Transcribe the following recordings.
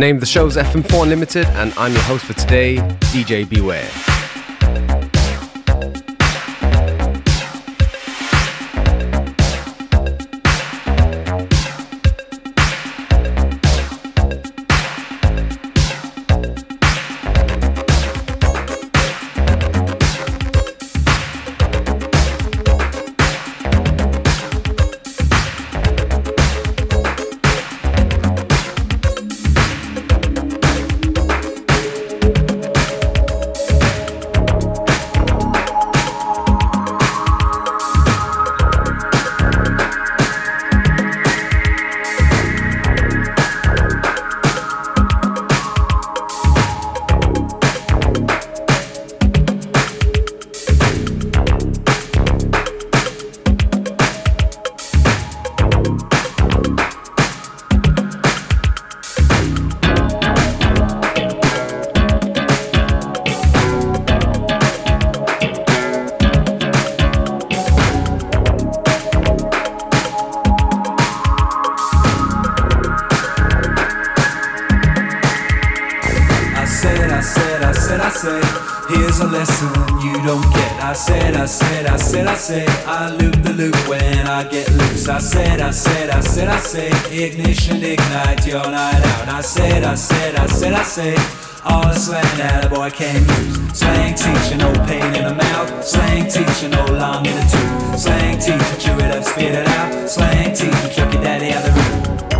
Name of the show is FM4 Unlimited, and I'm your host for today, DJ Beware. Said, I said, I said, I said, here's a lesson you don't get. I said, I said, I said, I said, I loop the loop when I get loose. I said, I said, I said, I said, ignition, ignite your night out. I said, I said, I said, I said, all the slang that a boy can use. Slang teacher, no pain in the mouth. Slang teacher, no long in the tooth. Slang teacher, chew it up, spit it out. Slang teacher, chuck your daddy out the room.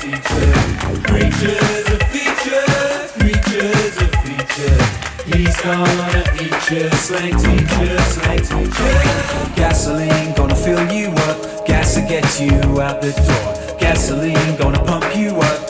Creatures feature, creatures feature. He's gonna eat you, slang. Gasoline gonna fill you up, gas to get you out the door. Gasoline gonna pump you up,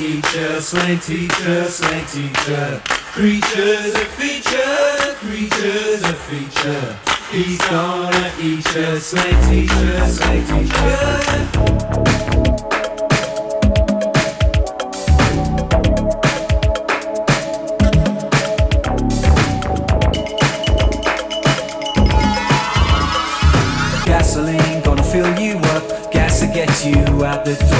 Gonna slang teacher, slang teacher. Creatures a feature, creatures a feature. He's gonna eat you, slang teacher, slang teacher. Gasoline gonna fill you up, gas to get you out the door.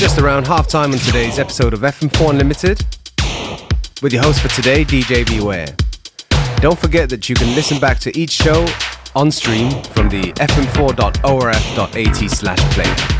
Just around half time on today's episode of FM4 Unlimited with your host for today, DJ Beware. Don't forget that you can listen back to each show on stream from the fm4.orf.at slash player.